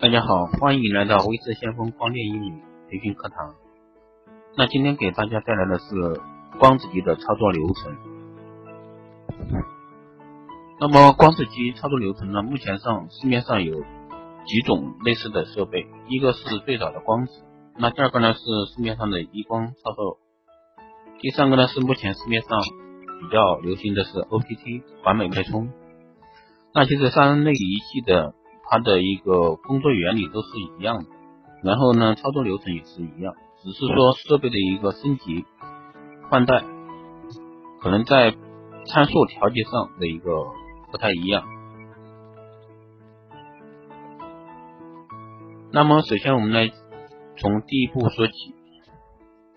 大家好，欢迎来到微智先锋光电英语培训课堂。那今天给大家带来的是光子机的操作流程。那么光子机操作流程呢？目前上市面上有几种类似的设备，一个是最早的光子，那第二个呢是市面上的移光操作，第三个呢是目前市面上比较流行的是 OPT 完美脉冲。那其实三类仪器的它的一个工作原理都是一样的，然后呢操作流程也是一样，只是说设备的一个升级换代，可能在参数调节上的一个不太一样。那么首先我们来从第一步说起，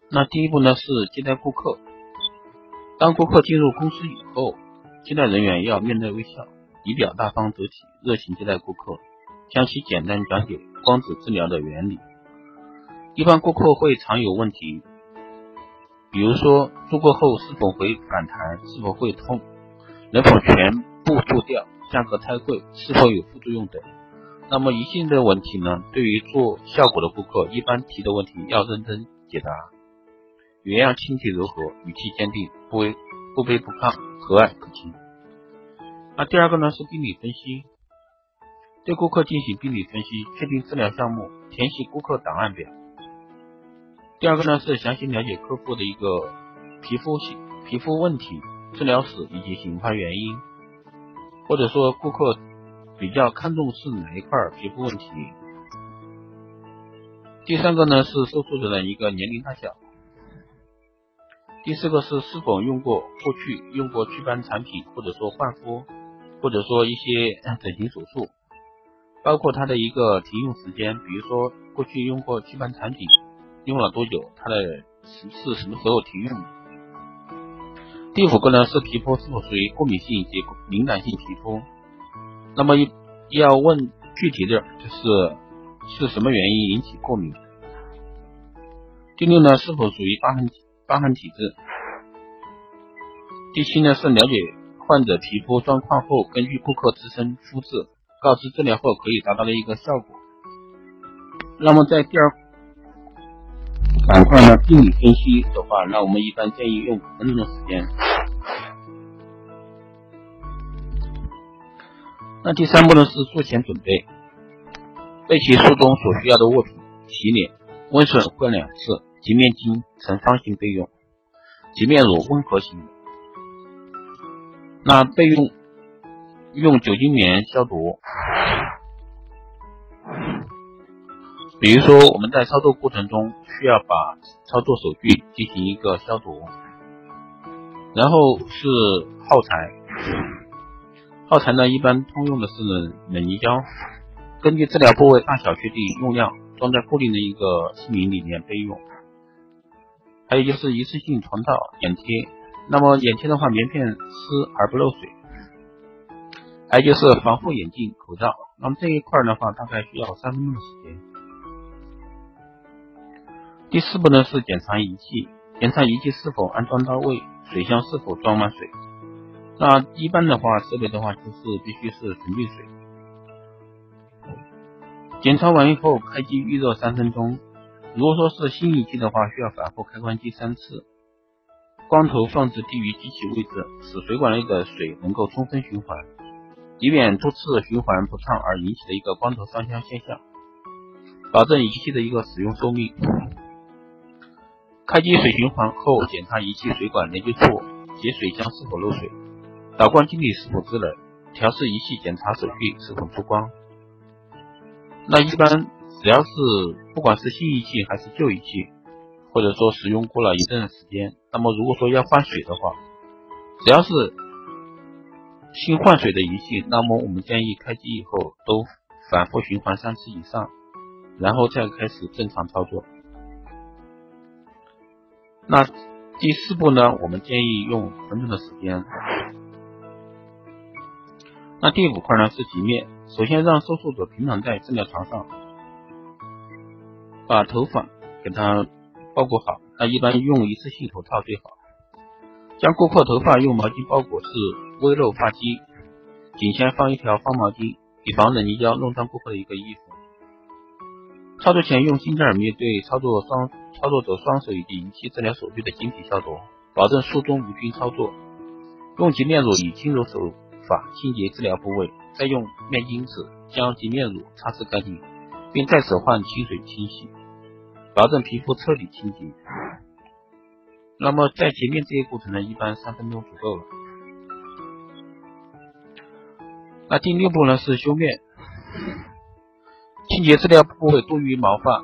那第一步呢是接待顾客，当顾客进入公司以后，接待人员要面带微笑。仪表大方得体，热情接待顾客，向其简单讲解光子治疗的原理。一般顾客会常有问题，比如说做过后是否会反弹，是否会痛，能否全部做掉，价格太贵，是否有副作用等。那么一系列问题呢？对于做效果的顾客，一般提的问题要认真解答，原样亲切柔和，语气坚定，不卑不卑不亢，和蔼可亲。那第二个呢是病理分析，对顾客进行病理分析，确定治疗项目，填写顾客档案表。第二个呢是详细了解客户的一个皮肤皮肤问题、治疗史以及引发原因，或者说顾客比较看重是哪一块皮肤问题。第三个呢是受术者的一个年龄大小。第四个是是否用过过去用过祛斑产品，或者说焕肤。或者说一些整形手术，包括它的一个停用时间，比如说过去用过祛斑产品，用了多久，它的是是什么时候停用的。第五个呢是皮肤是否属于过敏性以及敏感性皮肤，那么要问具体的就是是什么原因引起过敏。第六呢是否属于疤痕疤痕体质。第七呢是了解。患者皮肤状况后，根据顾客自身肤质，告知治疗后可以达到的一个效果。那么在第二板块呢，病理分析的话，那我们一般建议用五分钟的时间。那第三步呢是术前准备，备齐术中所需要的物品，洗脸，温水换两次，洁面巾呈方形备用，洁面乳温和型。那备用用酒精棉消毒，比如说我们在操作过程中需要把操作手具进行一个消毒，然后是耗材，耗材呢一般通用的是冷凝胶，根据治疗部位大小确定用量，装在固定的一个器皿里面备用，还有就是一次性床套眼贴。那么眼贴的话，棉片湿而不漏水，还有就是防护眼镜、口罩。那么这一块的话，大概需要三分钟的时间。第四步呢是检查仪器，检查仪器是否安装到位，水箱是否装满水。那一般的话，设备的话就是必须是纯净水。检查完以后，开机预热三分钟。如果说是新仪器的话，需要反复开关机三次。光头放置低于机器位置，使水管内的水能够充分循环，以免多次循环不畅而引起的一个光头烧香现象，保证仪器的一个使用寿命。开机水循环后，检查仪器水管连接处及水箱是否漏水，导光镜体是否制冷，调试仪器检查手续是否出光。那一般只要是不管是新仪器还是旧仪器。或者说使用过了一段时间，那么如果说要换水的话，只要是新换水的仪器，那么我们建议开机以后都反复循环三次以上，然后再开始正常操作。那第四步呢，我们建议用五分钟的时间。那第五块呢是洁面，首先让受术者平躺在治疗床上，把头发给他。包裹好，那一般用一次性头套最好。将顾客头发用毛巾包裹至微露发际，颈前放一条方毛巾，以防冷凝胶弄脏顾客的一个衣服。操作前用新尔面对操作双操作者双手以及仪器治疗手臂的晶体消毒，保证术中无菌操作。用洁面乳以轻柔手法清洁治疗部位，再用面巾纸将洁面乳擦拭干净，并再次换清水清洗，保证皮肤彻底清洁。那么在洁面这一过程呢，一般三分钟足够了。那第六步呢是修面，清洁治疗部位多于毛发，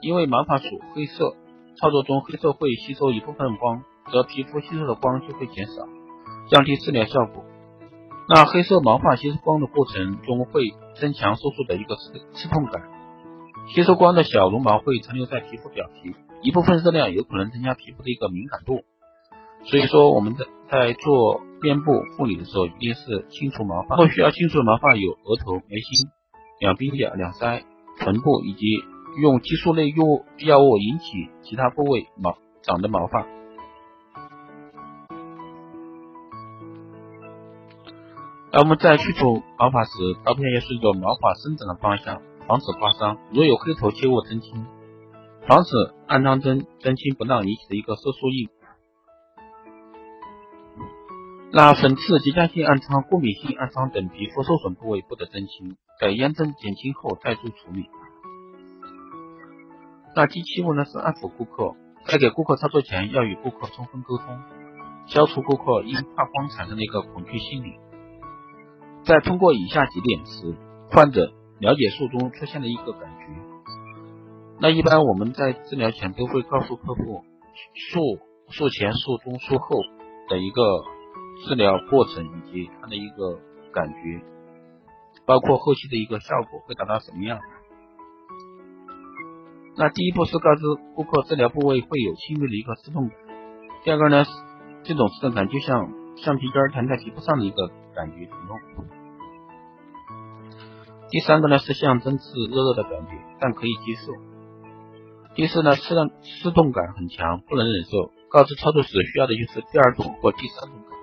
因为毛发属黑色，操作中黑色会吸收一部分光，则皮肤吸收的光就会减少，降低治疗效果。那黑色毛发吸收光的过程中会增强手术的一个刺刺痛感，吸收光的小绒毛会残留在皮肤表皮，一部分热量有可能增加皮肤的一个敏感度。所以说我们在在做面部护理的时候，一定是清除毛发。或需要清除的毛发有额头、眉心、两鬓角、两腮、臀部，以及用激素类药物药物引起其他部位毛长的毛发。那我们在去除毛发时，刀片要顺着毛发生长的方向，防止刮伤。如有黑头，切勿针清，防止按当针针清不当引起的一个色素印。那粉刺、结痂性暗疮、过敏性暗疮等皮肤受损部位不得针清，在炎症减轻后再做处理。那第七步呢是安抚顾客，在给顾客操作前要与顾客充分沟通，消除顾客因怕光产生的一个恐惧心理。在通过以下几点时，患者了解术中出现的一个感觉。那一般我们在治疗前都会告诉客户术术前、术中、术后的一个。治疗过程以及它的一个感觉，包括后期的一个效果会达到什么样？那第一步是告知顾客治疗部位会有轻微的一个刺痛感。第二个呢，这种刺痛感就像橡皮筋弹在皮肤上的一个感觉疼痛。第三个呢是象征是热热的感觉，但可以接受。第四呢，刺痛刺痛感很强，不能忍受。告知操作时需要的就是第二种或第三种感。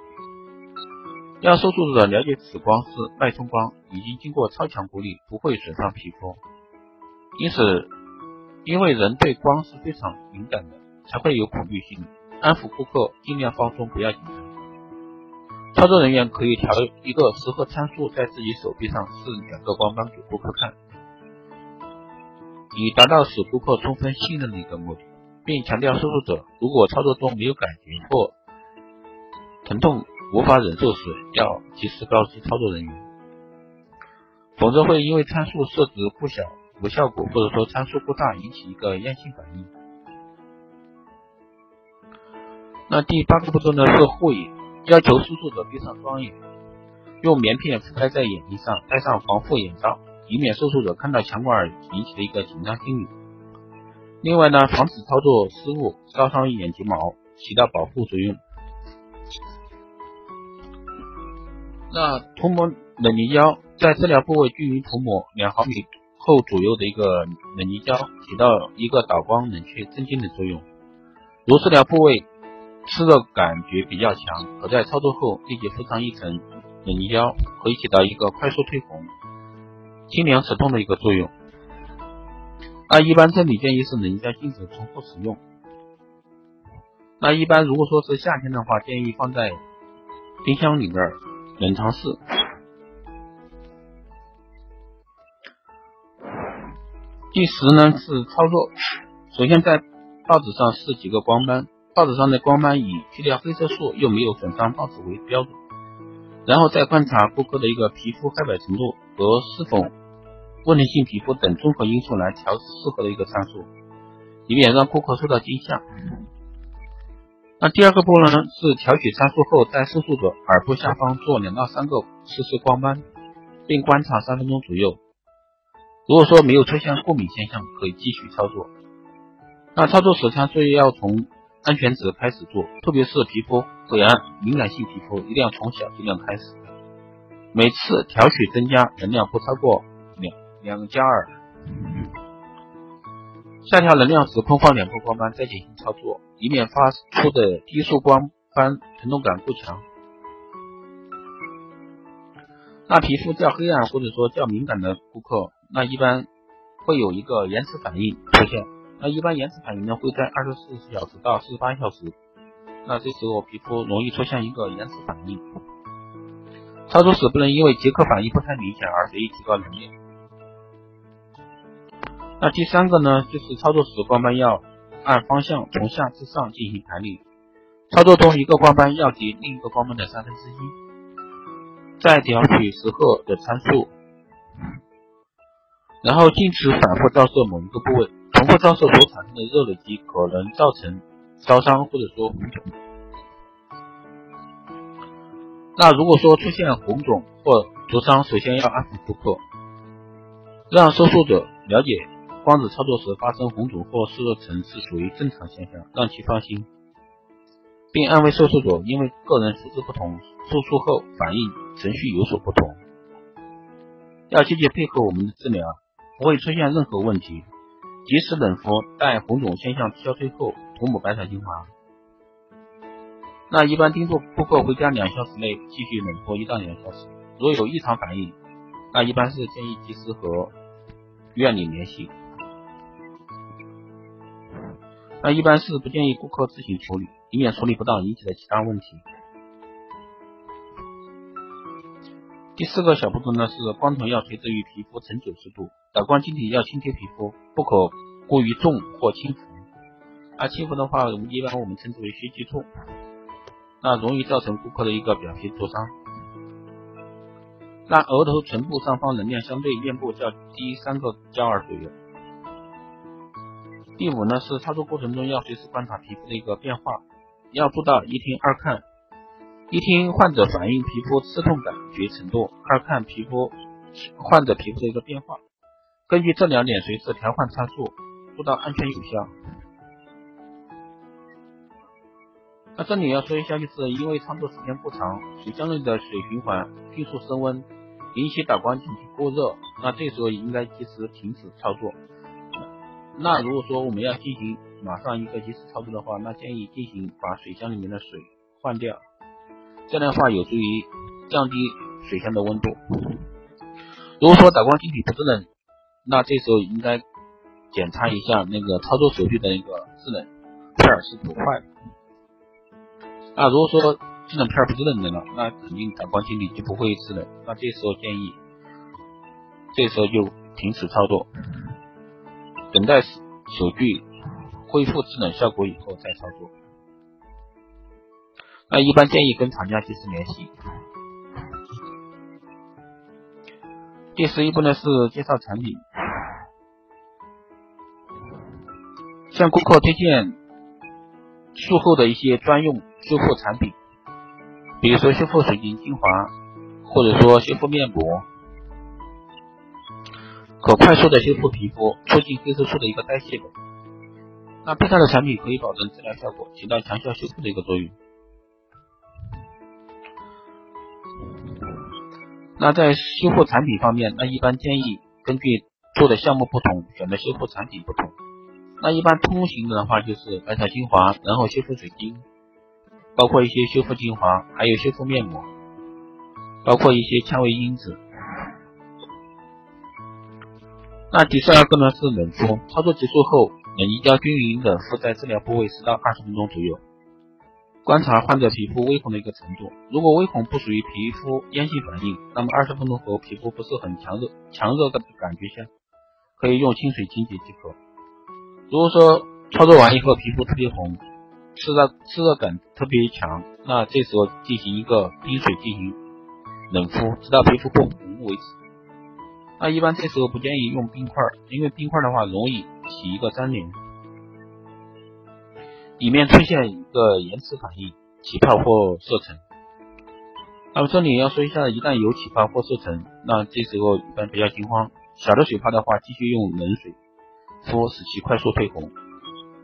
让受术者了解此光是脉冲光，已经经过超强过滤，不会损伤皮肤。因此，因为人对光是非常敏感的，才会有恐惧心理。安抚顾客，尽量放松，不要紧张。操作人员可以调一个适合参数，在自己手臂上试两个光斑给顾客看，以达到使顾客充分信任的一个目的，并强调受术者如果操作中没有感觉或疼痛。无法忍受时，要及时告知操作人员，否则会因为参数设置不小无效果，或者说参数过大引起一个炎性反应。那第八个步骤呢是护眼，要求输出者闭上双眼，用棉片覆盖在眼睛上，戴上防护眼罩，以免受术者看到强光而引起的一个紧张心理。另外呢，防止操作失误烧伤眼睫毛，起到保护作用。那涂抹冷凝胶在治疗部位均匀涂抹两毫米厚左右的一个冷凝胶，起到一个导光、冷却、镇静的作用。如治疗部位刺热感觉比较强，可在操作后立即敷上一层冷凝胶，可以起到一个快速退红、清凉止痛的一个作用。那一般这里建议是冷凝胶禁止重复使用。那一般如果说是夏天的话，建议放在冰箱里面。冷藏室。第十呢是操作，首先在报纸上试几个光斑，报纸上的光斑以去掉黑色素又没有损伤报纸为标准，然后再观察顾客的一个皮肤黑白程度和是否问题性皮肤等综合因素来调适合的一个参数，以免让顾客受到惊吓。那第二个步骤呢是调取参数后，在受术者耳部下方做两到三个试试光斑，并观察三分钟左右。如果说没有出现过敏现象，可以继续操作。那操作时参数要从安全值开始做，特别是皮肤灰暗敏感性皮肤，一定要从小剂量开始。每次调取增加能量不超过两两加二。下调能量时，空放两个光斑再进行操作。以免发出的低速光斑疼痛感过强。那皮肤较黑暗或者说较敏感的顾客，那一般会有一个延迟反应出现。那一般延迟反应呢会在二十四小时到四十八小时。那这时候皮肤容易出现一个延迟反应。操作时不能因为即刻反应不太明显而随意提高能力。那第三个呢，就是操作时光斑要按方向从下至上进行排列。操作中一个光斑要及另一个光斑的三分之一，再调取时刻的参数，然后禁止反复照射某一个部位，重复照射所产生的热累积可能造成烧伤或者说红肿。那如果说出现红肿或灼伤，首先要安抚顾客，让受术者了解光子操作时发生红肿或湿热层是属于正常现象，让其放心，并安慰受术者，因为个人肤质不同，受术后反应程序有所不同，要积极配合我们的治疗，不会出现任何问题。及时冷敷，待红肿现象消退后，涂抹白草精华。那一般叮嘱顾客回家两小时内继续冷敷一到两小时，如有异常反应，那一般是建议及时和院里联系。那一般是不建议顾客自行处理，以免处理不当引起的其他问题。第四个小步骤呢是光头要垂直于皮肤呈九十度，打光晶体要轻贴皮肤，不可过于重或轻浮。而轻浮的话，一般我们称之为虚击痛。那容易造成顾客的一个表皮灼伤。那额头、唇部上方能量相对面部较低三个焦耳左右。第五呢是操作过程中要随时观察皮肤的一个变化，要做到一听二看：一听患者反映皮肤刺痛感觉程度，二看皮肤患者皮肤的一个变化，根据这两点随时调换参数，做到安全有效。那这里要说一下，就是因为操作时间不长，水箱内的水循环迅速升温，引起导光晶体过热，那这时候应该及时停止操作。那如果说我们要进行马上一个及时操作的话，那建议进行把水箱里面的水换掉，这样的话有助于降低水箱的温度。如果说打光晶体不制冷，那这时候应该检查一下那个操作手具的那个制冷片是否坏了。那如果说制冷片不是冷的了，那肯定打光晶体就不会制冷。那这时候建议，这时候就停止操作，等待手具恢复制冷效果以后再操作。那一般建议跟厂家及时联系。第十一步呢是介绍产品，向顾客推荐术后的一些专用。修复产品，比如说修复水晶精华，或者说修复面膜，可快速的修复皮肤，促进黑色素的一个代谢的。那配套的产品可以保证治疗效果，起到强效修复的一个作用。那在修复产品方面，那一般建议根据做的项目不同，选择修复产品不同。那一般通行的话就是白草精华，然后修复水晶。包括一些修复精华，还有修复面膜，包括一些纤维因子。那第十二个呢是冷敷，操作结束后，冷凝胶均匀的敷在治疗部位十到二十分钟左右，观察患者皮肤微红的一个程度。如果微红不属于皮肤炎性反应，那么二十分钟后皮肤不是很强热、强热的感觉下，可以用清水清洁即可。如果说操作完以后皮肤特别红，湿热湿热感特别强，那这时候进行一个冰水进行冷敷，直到皮肤不红为止。那一般这时候不建议用冰块，因为冰块的话容易起一个粘连，里面出现一个延迟反应，起泡或色沉。那么这里要说一下，一旦有起泡或色沉，那这时候一般不要惊慌，小的水泡的话继续用冷水敷，使其快速退红。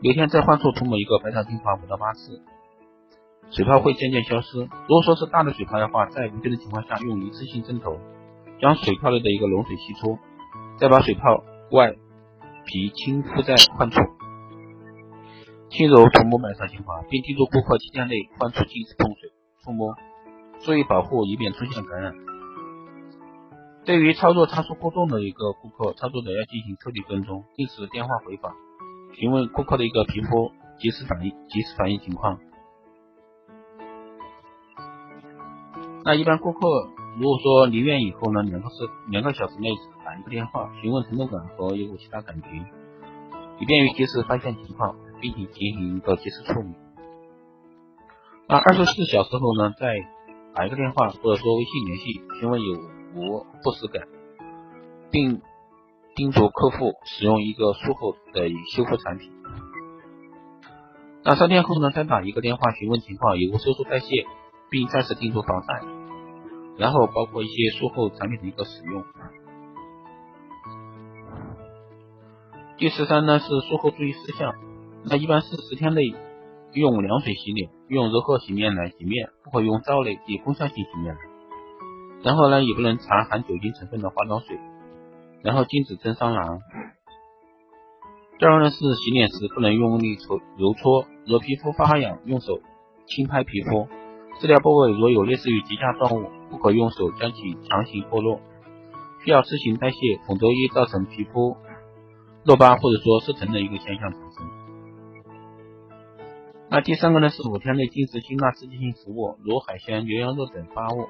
每天在患处涂抹一个白草精华五到八次，水泡会渐渐消失。如果说是大的水泡的话，在无菌的情况下，用一次性针头将水泡内的一个脓水吸出，再把水泡外皮轻敷在患处，轻柔涂抹白草精华，并叮嘱顾客七天内患处禁止碰水、触摸，注意保护，以免出现感染。对于操作参数过重的一个顾客，操作者要进行彻底跟踪，定时电话回访，询问顾客的一个皮肤及时反应、及时反应情况。那一般顾客如果说离院以后呢，两个是两个小时内打一个电话，询问疼痛感和有无其他感觉，以便于及时发现情况，并且进行一个及时处理。那二十四小时后呢，再打一个电话或者说微信联系，询问有无不适感，并叮嘱客户使用一个术后的修复产品。那三天后呢，再打一个电话询问情况有无收缩代谢，并再次叮嘱防晒，然后包括一些术后产品的一个使用。第十三呢是术后注意事项，那一般是十天内。用凉水洗脸，用柔和洗面奶洗面，不可用皂类及功效性洗面奶。然后呢，也不能擦含酒精成分的化妆水。然后禁止蒸桑拿。第二呢是洗脸时不能用力搓揉搓，若皮肤发痒，用手轻拍皮肤。治疗部位若有类似于极下状物，不可用手将其强行剥落，需要自行代谢，否则易造成皮肤落疤或者说色沉的一个现象产生。那第三个呢是五天内禁止辛辣刺激性食物，如海鲜、牛羊肉等发物，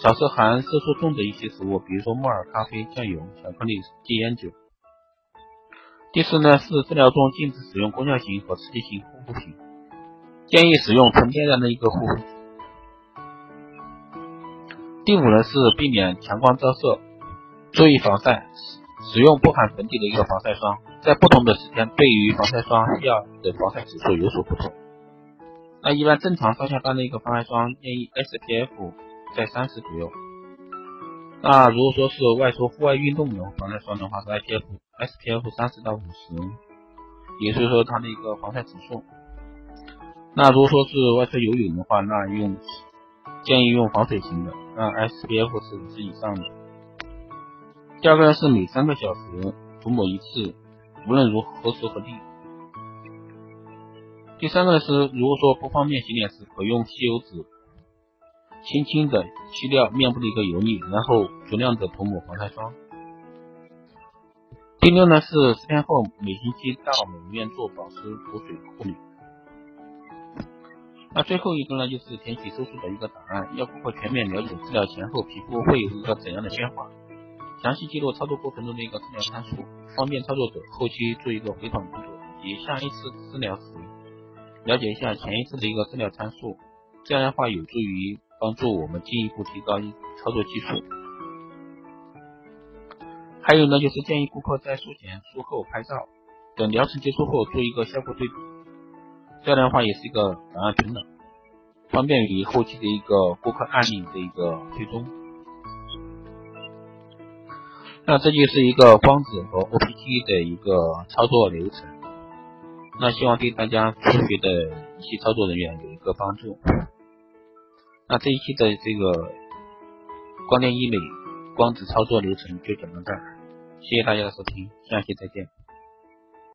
少吃含色素重的一些食物，比如说木耳、咖啡、酱油、巧克力、戒烟酒。第四呢是治疗中禁止使用功效型和刺激性护肤品，建议使用纯天然的一个护肤品。第五呢是避免强光照射，注意防晒，使用不含粉底的一个防晒霜，在不同的时间对于防晒霜需要的防晒指数有所不同。那一般正常上下班的一个防晒霜建议 SPF 在三十左右。那如果说是外出户外运动的防晒霜的话，是 SPF SPF 三十到五十，也就是说它的一个防晒指数。那如果说是外出游泳的话，那用建议用防水型的，那 SPF 是五十以上的。第二个是每三个小时涂抹一次，无论如何时何地。第三个是，如果说不方便洗脸时，可用吸油纸轻轻的去掉面部的一个油腻，然后足量的涂抹防晒霜。第六呢是十天后每星期到美容院做保湿补水护理。那最后一个呢就是填写手术的一个档案，要顾客全面了解治疗前后皮肤会有一个怎样的变化，详细记录操作过程中的一个治疗参数，方便操作者后期做一个回访工作以及下一次治疗时。了解一下前一次的一个治疗参数，这样的话有助于帮助我们进一步提高操作技术。还有呢，就是建议顾客在术前、术后拍照，等疗程结束后做一个效果对比，这样的话也是一个档案平等，方便于后期的一个顾客案例的一个追踪。那这就是一个光子和 OPT 的一个操作流程。那希望对大家初学的一些操作人员有一个帮助。那这一期的这个光电医美光子操作流程就讲到这儿，谢谢大家的收听，下期再见。